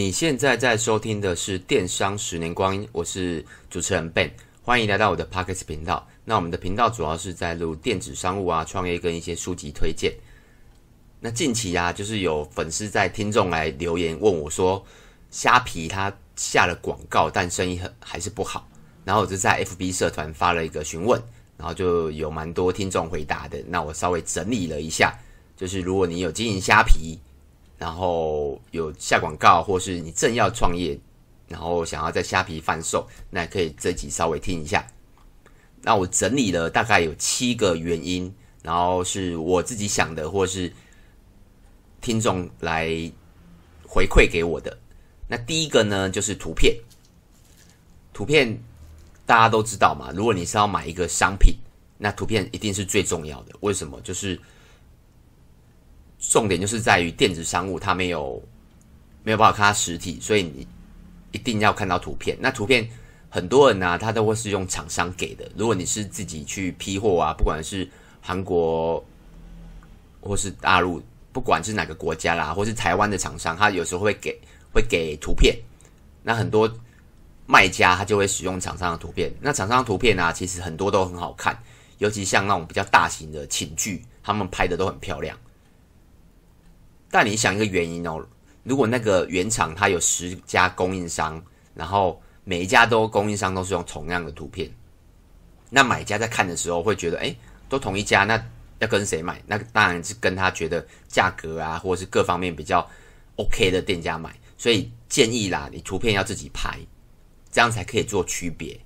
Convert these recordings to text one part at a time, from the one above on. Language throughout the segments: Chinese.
你现在在收听的是《电商十年光阴》，我是主持人 Ben，欢迎来到我的 Podcast 频道。那我们的频道主要是在录电子商务啊、创业跟一些书籍推荐。那近期啊，就是有粉丝在听众来留言问我说，虾皮他下了广告，但生意很还是不好。然后我就在 FB 社团发了一个询问，然后就有蛮多听众回答的。那我稍微整理了一下，就是如果你有经营虾皮。然后有下广告，或是你正要创业，然后想要在虾皮贩售，那可以这集稍微听一下。那我整理了大概有七个原因，然后是我自己想的，或是听众来回馈给我的。那第一个呢，就是图片。图片大家都知道嘛，如果你是要买一个商品，那图片一定是最重要的。为什么？就是。重点就是在于电子商务，它没有没有办法看实体，所以你一定要看到图片。那图片很多人呢、他都会是用厂商给的。如果你是自己去批货啊，不管是韩国或是大陆，不管是哪个国家啦，或是台湾的厂商，他有时候会给会给图片。那很多卖家他就会使用厂商的图片。那厂商的图片啊，其实很多都很好看，尤其像那种比较大型的寝具，他们拍的都很漂亮。但你想一个原因哦，如果那个原厂它有十家供应商，然后每一家都供应商都是用同样的图片，那买家在看的时候会觉得，哎，都同一家，那要跟谁买？那当然是跟他觉得价格啊，或者是各方面比较 OK 的店家买。所以建议啦，你图片要自己拍，这样才可以做区别。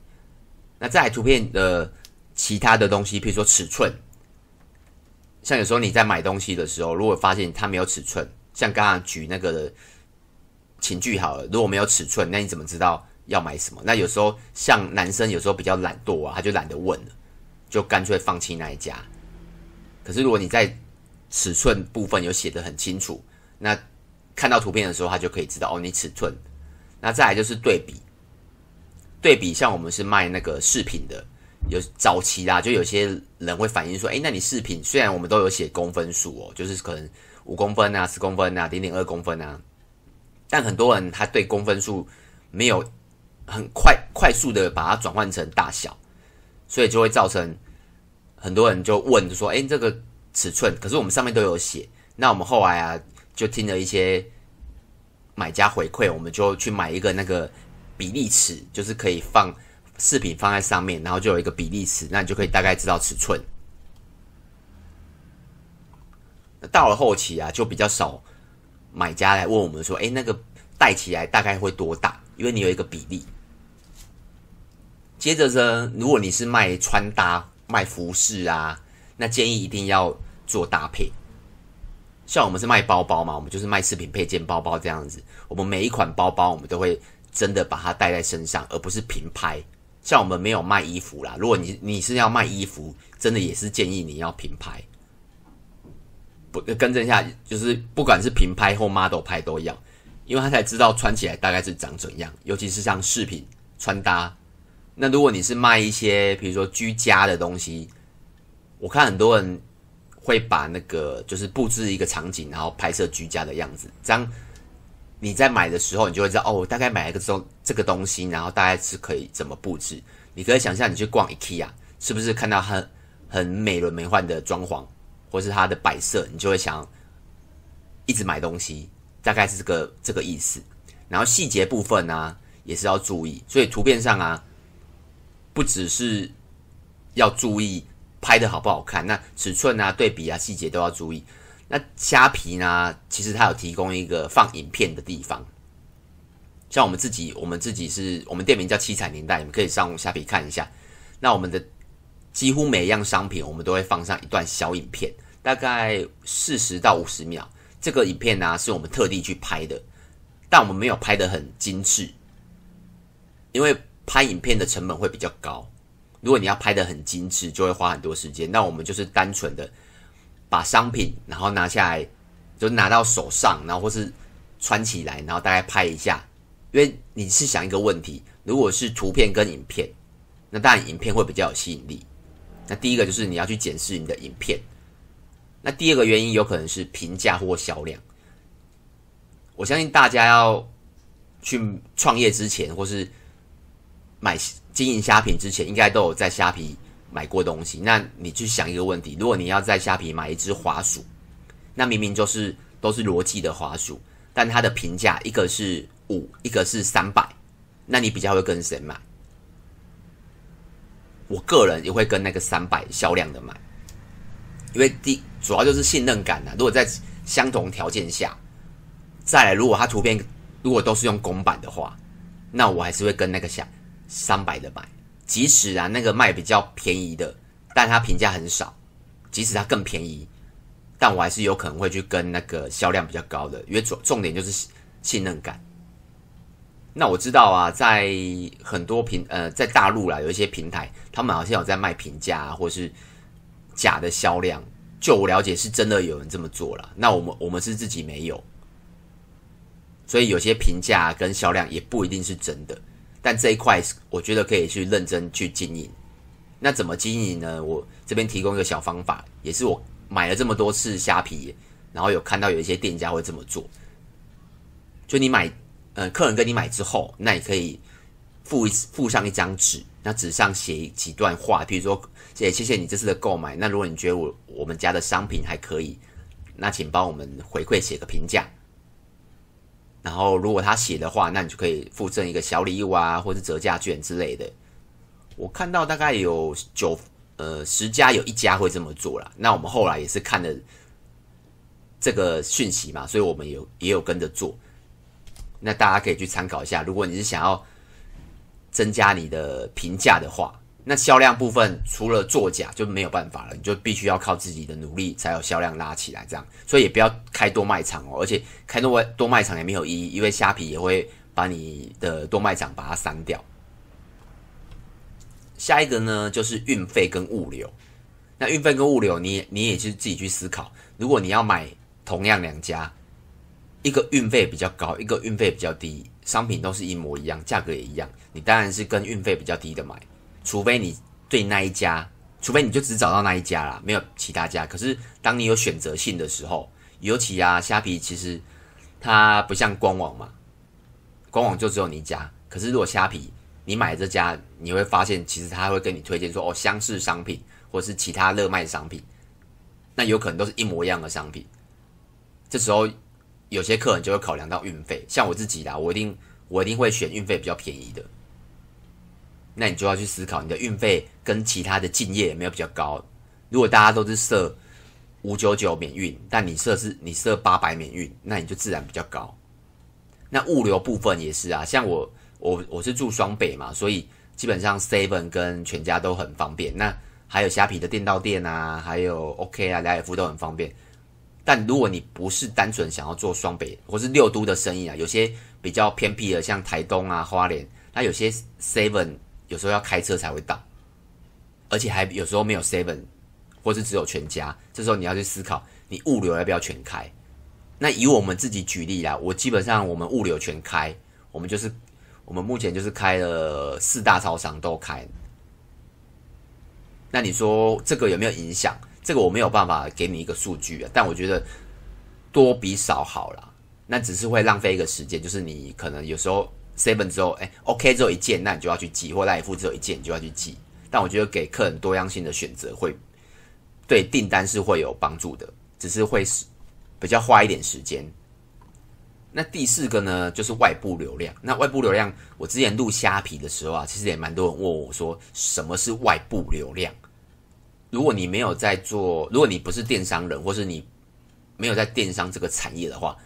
那再来图片的其他的东西，譬如说尺寸。像有时候你在买东西的时候，如果发现它没有尺寸，像刚刚举那个情具好了，如果没有尺寸，那你怎么知道要买什么？那有时候像男生有时候比较懒惰啊，他就懒得问了，就干脆放弃那一家。可是如果你在尺寸部分有写的很清楚，那看到图片的时候，他就可以知道哦，你尺寸。那再来就是对比，对比像我们是卖那个饰品的。有早期啦，就有些人会反映说，哎，那你饰品虽然我们都有写公分数哦，就是可能五公分啊、十公分啊、零点二公分啊，但很多人他对公分数没有很快快速的把它转换成大小，所以就会造成很多人就问说，哎，这个尺寸，可是我们上面都有写。那我们后来啊，就听了一些买家回馈，我们就去买一个那个比例尺，就是可以放。饰品放在上面，然后就有一个比例尺，那你就可以大概知道尺寸。到了后期啊，就比较少买家来问我们说：“哎，那个戴起来大概会多大？”因为你有一个比例。接着呢，如果你是卖穿搭、卖服饰啊，那建议一定要做搭配。像我们是卖包包嘛，我们就是卖饰品配件包包这样子。我们每一款包包，我们都会真的把它戴在身上，而不是平拍。像我们没有卖衣服啦，如果你你是要卖衣服，真的也是建议你要平拍。不，更正一下，就是不管是平拍或 model 拍都一样，因为他才知道穿起来大概是长怎样，尤其是像饰品穿搭。那如果你是卖一些比如说居家的东西，我看很多人会把那个就是布置一个场景，然后拍摄居家的样子，这样。你在买的时候，你就会知道哦，我大概买一个这种这个东西，然后大概是可以怎么布置。你可以想象，你去逛 IKEA，是不是看到很很美轮美奂的装潢，或是它的摆设，你就会想一直买东西，大概是这个这个意思。然后细节部分呢、也是要注意。所以图片上啊，不只是要注意拍的好不好看，那尺寸啊、对比啊、细节都要注意。那虾皮呢？其实它有提供一个放影片的地方，像我们自己，我们自己是我们店名叫七彩年代，你们可以上虾皮看一下。那我们的几乎每一样商品，我们都会放上一段小影片，大概四十到五十秒。这个影片呢，是我们特地去拍的，但我们没有拍得很精致，因为拍影片的成本会比较高。如果你要拍得很精致，就会花很多时间。那我们就是单纯的。把商品然后拿下来，就拿到手上，然后或是穿起来，然后大概拍一下。因为你是想一个问题，如果是图片跟影片，那当然影片会比较有吸引力。那第一个就是你要去检视你的影片。那第二个原因有可能是评价或销量。我相信大家要去创业之前，或是买经营虾品之前，应该都有在虾皮买过东西。那你去想一个问题：如果你要在虾皮买一只滑鼠，那明明就是都是罗技的滑鼠，但它的评价一个是五，一个是三百，那你比较会跟谁买？我个人也会跟那个三百销量的买，因为第主要就是信任感呐。如果在相同条件下，再来如果它图片如果都是用公版的话，那我还是会跟那个下三百的买。即使啊那个卖比较便宜的，但它评价很少，即使它更便宜，但我还是有可能会去跟那个销量比较高的，因为重重点就是信任感。那我知道啊，在很多平呃，在大陆啦，有一些平台，他们好像有在卖评价啊，或是假的销量。就我了解，是真的有人这么做了。那我们我们是自己没有，所以有些评价跟销量也不一定是真的。但这一块，我觉得可以去认真去经营。那怎么经营呢？我这边提供一个小方法，也是我买了这么多次虾皮，然后有看到有一些店家会这么做。就你买。呃，客人跟你买之后，那你可以附一附上一张纸，那纸上写几段话，比如说，谢谢谢你这次的购买。那如果你觉得我我们家的商品还可以，那请帮我们回馈写个评价。然后如果他写的话，那你就可以附赠一个小礼物啊，或是折价券之类的。我看到大概有九呃十家有一家会这么做啦。那我们后来也是看了这个讯息嘛，所以我们有也有跟着做。那大家可以去参考一下，如果你是想要增加你的评价的话，那销量部分除了作假就没有办法了，你就必须要靠自己的努力才有销量拉起来。这样，所以也不要开多卖场哦，而且开多卖多卖场也没有意义，因为虾皮也会把你的多卖场把它删掉。下一个呢，就是运费跟物流。那运费跟物流你，你你也是自己去思考，如果你要买同样两家。一个运费比较高，一个运费比较低，商品都是一模一样，价格也一样，你当然是跟运费比较低的买，除非你对那一家，除非你就只找到那一家啦，没有其他家。可是当你有选择性的时候，尤其啊，虾皮其实它不像官网嘛，官网就只有你一家。可是如果虾皮你买这家，你会发现其实他会跟你推荐说哦，相似商品或是其他热卖商品，那有可能都是一模一样的商品，这时候。有些客人就会考量到运费，像我自己啦，我一定我一定会选运费比较便宜的。那你就要去思考，你的运费跟其他的竞业有没有比较高？如果大家都是设五九九免运，但你设是你设八百免运，那你就自然比较高。那物流部分也是啊，像我我我是住双北嘛，所以基本上 Seven 跟全家都很方便。那还有虾皮的电到店啊，还有 OK 啊、莱尔富都很方便。但如果你不是单纯想要做双北或是六都的生意啊，有些比较偏僻的，像台东啊、花莲，那有些 seven 有时候要开车才会到，而且还有时候没有 seven，或是只有全家，这时候你要去思考，你物流要不要全开？那以我们自己举例啦，我基本上我们物流全开，我们就是我们目前就是开了四大超商都开，那你说这个有没有影响？这个我没有办法给你一个数据啊，但我觉得多比少好啦。那只是会浪费一个时间，就是你可能有时候 seven 之后，哎，OK 只有一件，那你就要去寄；或莱尔富只有一件，你就要去寄。但我觉得给客人多样性的选择，会对订单是会有帮助的，只是会是比较花一点时间。那第四个呢，就是外部流量。那外部流量，我之前录虾皮的时候啊，其实也蛮多人问我说，什么是外部流量？如果你没有在做，如果你不是电商人，或是你没有在电商这个产业的话，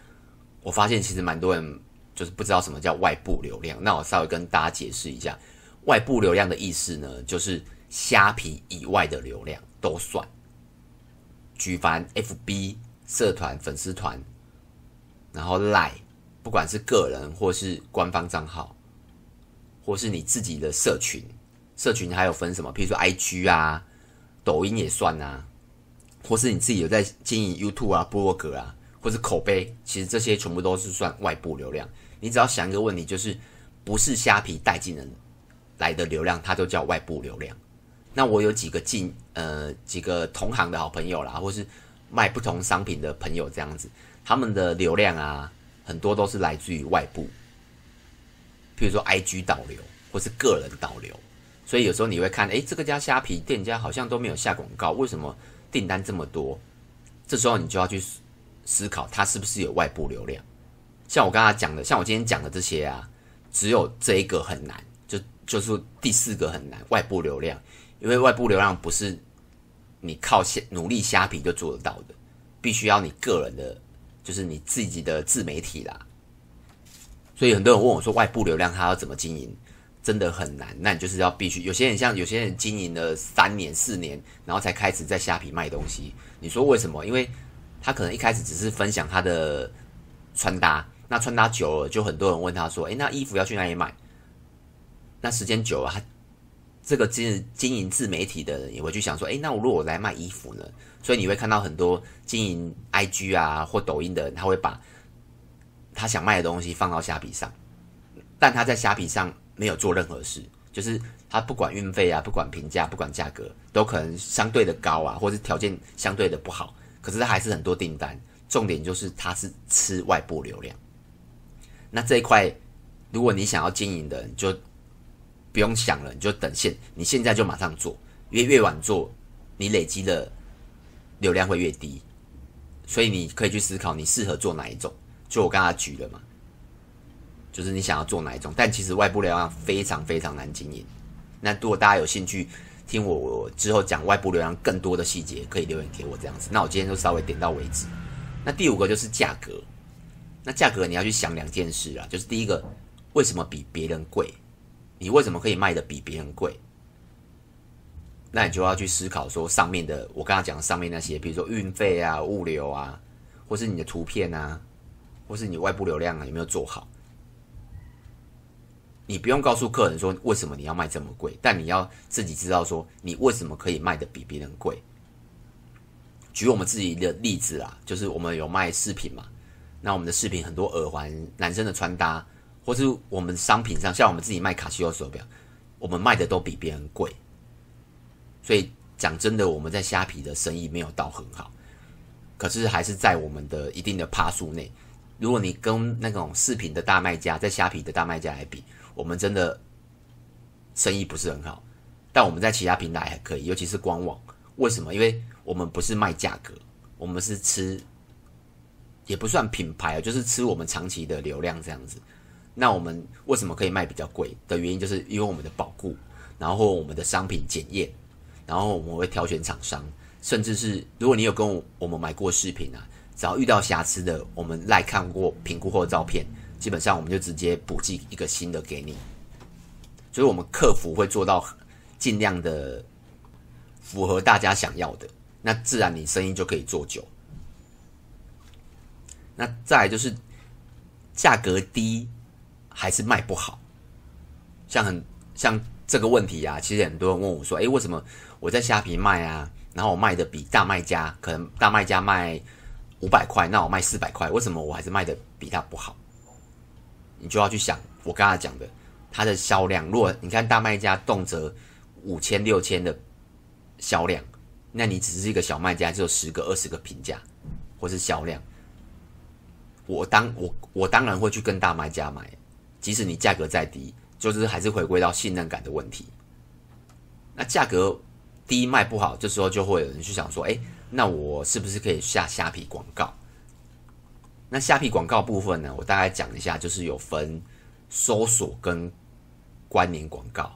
我发现其实蛮多人就是不知道什么叫外部流量。那我稍微跟大家解释一下，外部流量的意思呢，就是虾皮以外的流量都算。举凡 FB 社团、粉丝团，然后 Line，不管是个人或是官方账号，或是你自己的社群，社群还有分什么？譬如说 IG 啊。抖音也算啊，或是你自己有在经营 YouTube 啊、部落格啊，或是口碑，其实这些全部都是算外部流量。你只要想一个问题，就是不是虾皮带进人来的流量，它都叫外部流量。那我有几个进呃几个同行的好朋友啦，或是卖不同商品的朋友这样子，他们的流量啊，很多都是来自于外部。譬如说 IG 导流或是个人导流，所以有时候你会看，诶，这个家虾皮店家好像都没有下广告，为什么订单这么多？这时候你就要去思考，它是不是有外部流量？像我刚才讲的，像我今天讲的这些啊，只有这一个很难，就就是第四个很难，外部流量，因为外部流量不是你靠虾努力虾皮就做得到的，必须要你个人的，就是你自己的自媒体啦。所以很多人问我说，外部流量它要怎么经营？真的很难。那你就是要必须，有些人像有些人经营了三年四年，然后才开始在虾皮卖东西。你说为什么？因为他可能一开始只是分享他的穿搭。那穿搭久了，就很多人问他说：“诶，那衣服要去哪里买？”那时间久了，他这个经经营自媒体的人也会去想说：“诶，那我如果我来卖衣服呢？”所以你会看到很多经营 IG 啊或抖音的人，他会把他想卖的东西放到虾皮上，但他在虾皮上没有做任何事，就是他不管运费啊，不管评价，不管价格，都可能相对的高啊，或是条件相对的不好，可是他还是很多订单。重点就是他是吃外部流量。那这一块，如果你想要经营的，你就不用想了，你就等现，你现在就马上做，因为越晚做，你累积的流量会越低，所以你可以去思考你适合做哪一种。就我刚才举了嘛，就是你想要做哪一种，但其实外部流量非常非常难经营。那如果大家有兴趣听我，我之后讲外部流量更多的细节，可以留言给我这样子。那我今天就稍微点到为止。那第五个就是价格。那价格你要去想两件事啊，就是第一个，为什么比别人贵？你为什么可以卖得比别人贵？那你就要去思考说，上面的我刚刚讲的上面那些，比如说运费啊、物流啊，或是你的图片啊，或是你外部流量啊，有没有做好？你不用告诉客人说为什么你要卖这么贵，但你要自己知道说你为什么可以卖得比别人贵。举我们自己的例子啊，就是我们有卖饰品嘛。那我们的饰品很多耳环、男生的穿搭，或是我们商品上，像我们自己卖卡西欧手表，我们卖的都比别人贵。所以讲真的，我们在虾皮的生意没有到很好，可是还是在我们的一定的趴数内。如果你跟那种饰品的大卖家，在虾皮的大卖家来比，我们真的生意不是很好。但我们在其他平台还可以，尤其是官网。为什么？因为我们不是卖价格，我们是吃。也不算品牌啊，就是吃我们长期的流量这样子。那我们为什么可以卖比较贵的原因，就是因为我们的保固，然后我们的商品检验，然后我们会挑选厂商，甚至是如果你有跟我们买过饰品啊，只要遇到瑕疵的，我们来看过评估后的照片，基本上我们就直接补寄一个新的给你。所以，我们客服会做到尽量的符合大家想要的，那自然你生意就可以做久。那再就是价格低还是卖不好，像很像这个问题啊，其实很多人问我说：“诶，为什么我在虾皮卖啊，然后我卖的比大卖家可能大卖家卖五百块，那我卖四百块，为什么我还是卖的比他不好？”你就要去想我刚才讲的，它的销量，如果你看大卖家动辄五千六千的销量，那你只是一个小卖家，只有十个二十个评价或是销量。我当我我当然会去跟大卖家买，即使你价格再低，就是还是回归到信任感的问题。那价格低卖不好，这时候就会有人去想说，哎，那我是不是可以下虾皮广告？那虾皮广告部分呢，我大概讲一下，就是有分搜索跟关联广告。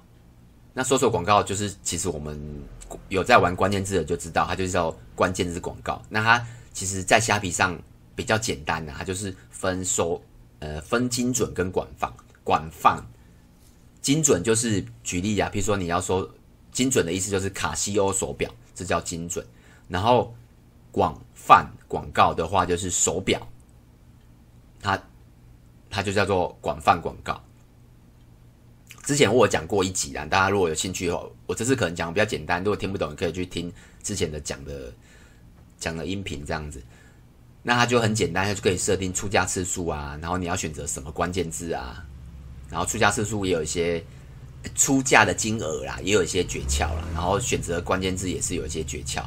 那搜索广告就是，其实我们有在玩关键字的就知道，它就是叫关键字广告。那它其实，在虾皮上。比较简单的，它就是分收，呃，分精准跟广泛。广泛精准就是举例啊，比如说你要说精准的意思就是卡西欧手表，这叫精准。然后广泛广告的话就是手表，它它就叫做广泛广告。之前我讲过一集啊，大家如果有兴趣的话，我这次可能讲的比较简单，如果听不懂，可以去听之前的讲的讲的音频这样子。那它就很简单，它就可以设定出价次数啊，然后你要选择什么关键字啊，然后出价次数也有一些出价的金额啦，也有一些诀窍啦，然后选择关键字也是有一些诀窍，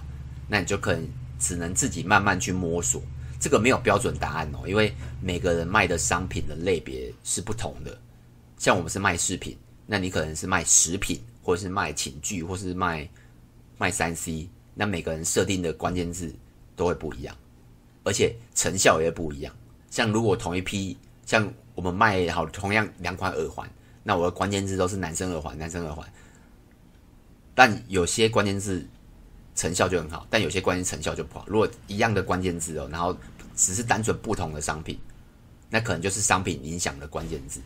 那你就可能只能自己慢慢去摸索，这个没有标准答案哦，因为每个人卖的商品的类别是不同的，像我们是卖饰品，那你可能是卖食品，或是卖寝具，或是卖卖三 C，那每个人设定的关键字都会不一样，而且成效也不一样。像如果同一批，像我们卖好同样两款耳环，那我的关键字都是男生耳环，男生耳环，但有些关键字成效就很好，但有些关键成效就不好。如果一样的关键字哦，然后只是单纯不同的商品，那可能就是商品影响的关键字。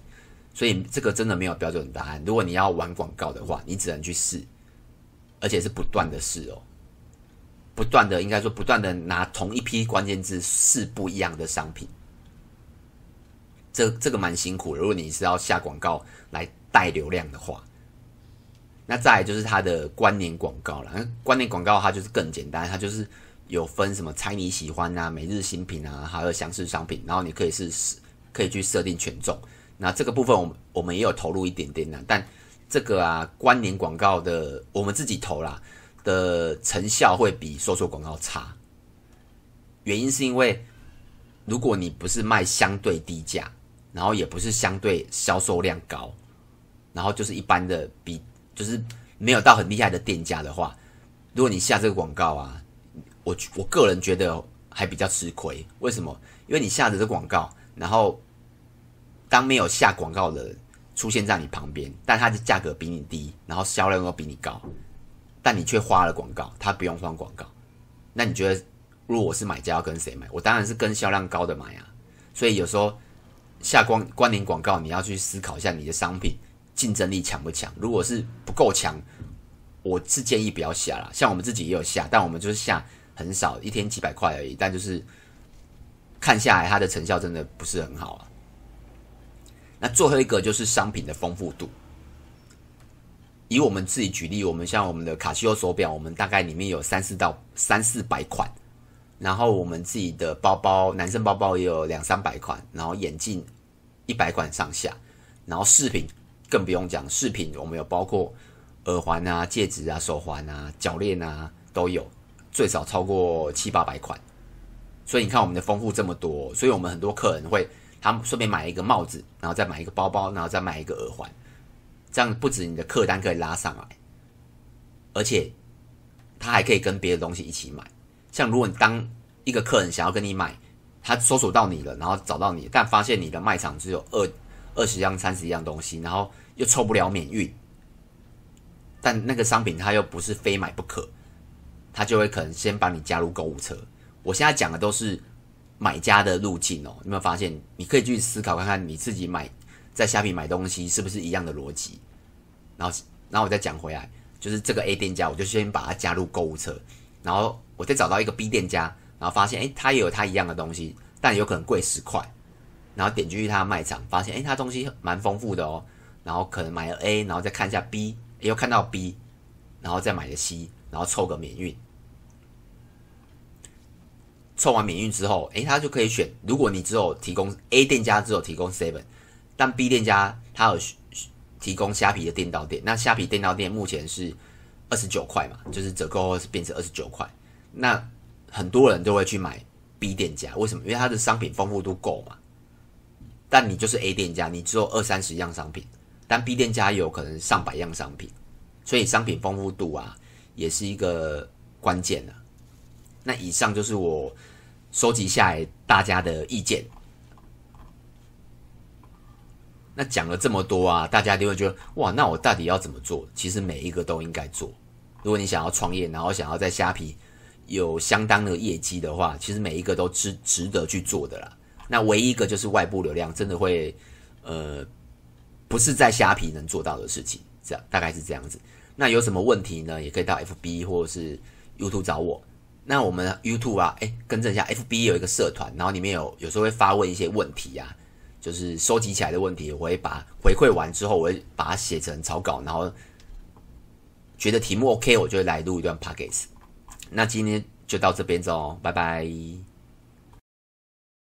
所以这个真的没有标准答案。如果你要玩广告的话，你只能去试，而且是不断的试哦，不断的应该说不断的拿同一批关键字试不一样的商品。这这个蛮辛苦的。如果你是要下广告来带流量的话，那再来就是它的关联广告了。关联广告它就是更简单，它就是有分什么猜你喜欢啊、每日新品啊，还有详细商品，然后你可以是可以去设定权重。那这个部分我们我们也有投入一点点的，但这个啊关联广告的我们自己投啦的成效会比搜索广告差。原因是因为如果你不是卖相对低价，然后也不是相对销售量高，然后就是一般的比就是没有到很厉害的店家的话，如果你下这个广告啊，我我个人觉得还比较吃亏。为什么？因为你下的这广告，然后。当没有下广告的出现在你旁边，但它的价格比你低，然后销量又比你高，但你却花了广告，他不用放广告，那你觉得，如果我是买家要跟谁买？我当然是跟销量高的买啊。所以有时候下关关联广告，你要去思考一下你的商品竞争力强不强。如果是不够强，我是建议不要下了。像我们自己也有下，但我们就是下很少，一天几百块而已。但就是看下来，它的成效真的不是很好啊。那最后一个就是商品的丰富度。以我们自己举例，我们像我们的卡西欧手表，我们大概里面有三四到三四百款，然后我们自己的包包，男生包包也有两三百款，然后眼镜一百款上下，然后饰品更不用讲，饰品我们有包括耳环啊、戒指啊、手环啊、脚链啊都有，最少超过七八百款。所以你看我们的丰富这么多，所以我们很多客人会。他们顺便买一个帽子，然后再买一个包包，然后再买一个耳环，这样不止你的客单可以拉上来，而且他还可以跟别的东西一起买。像如果你当一个客人想要跟你买，他搜索到你了，然后找到你，但发现你的卖场只有二二十样、三十样东西，然后又凑不了免运，但那个商品他又不是非买不可，他就会可能先把你加入购物车。我现在讲的都是。买家的路径哦，有没有发现？你可以去思考看看，你自己买在虾米买东西是不是一样的逻辑？然后，然后我再讲回来，就是这个 A 店家，我就先把它加入购物车，然后我再找到一个 B 店家，然后发现，哎，他也有他一样的东西，但有可能贵十块，然后点进去他的卖场，发现，哎，他东西蛮丰富的哦，然后可能买了 A，然后再看一下 B，又看到 B，然后再买了 C，然后凑个免运。凑完免运之后，诶，他就可以选。如果你只有提供 A 店家只有提供 Seven，但 B 店家他有提供虾皮的店到店，那虾皮店到店目前是二十九块嘛，就是折扣后是变成二十九块。那很多人都会去买 B 店家，为什么？因为它的商品丰富度够嘛。但你就是 A 店家，你只有二三十样商品，但 B 店家有可能上百样商品，所以商品丰富度啊，也是一个关键的。那以上就是我收集下来大家的意见。那讲了这么多啊，大家就会觉得哇，那我到底要怎么做？其实每一个都应该做。如果你想要创业，然后想要在虾皮有相当的业绩的话，其实每一个都值值得去做的啦。那唯一一个就是外部流量，真的会呃，不是在虾皮能做到的事情。这样大概是这样子。那有什么问题呢？也可以到 FB 或者是 YouTube 找我。那我们 YouTube 啊，哎，更正一下，FB 有一个社团，然后里面有有时候会发问一些问题啊，就是收集起来的问题，我会把回馈完之后，我会把它写成草稿，然后觉得题目 OK，我就会来录一段 p o c k e t。那今天就到这边走，拜拜。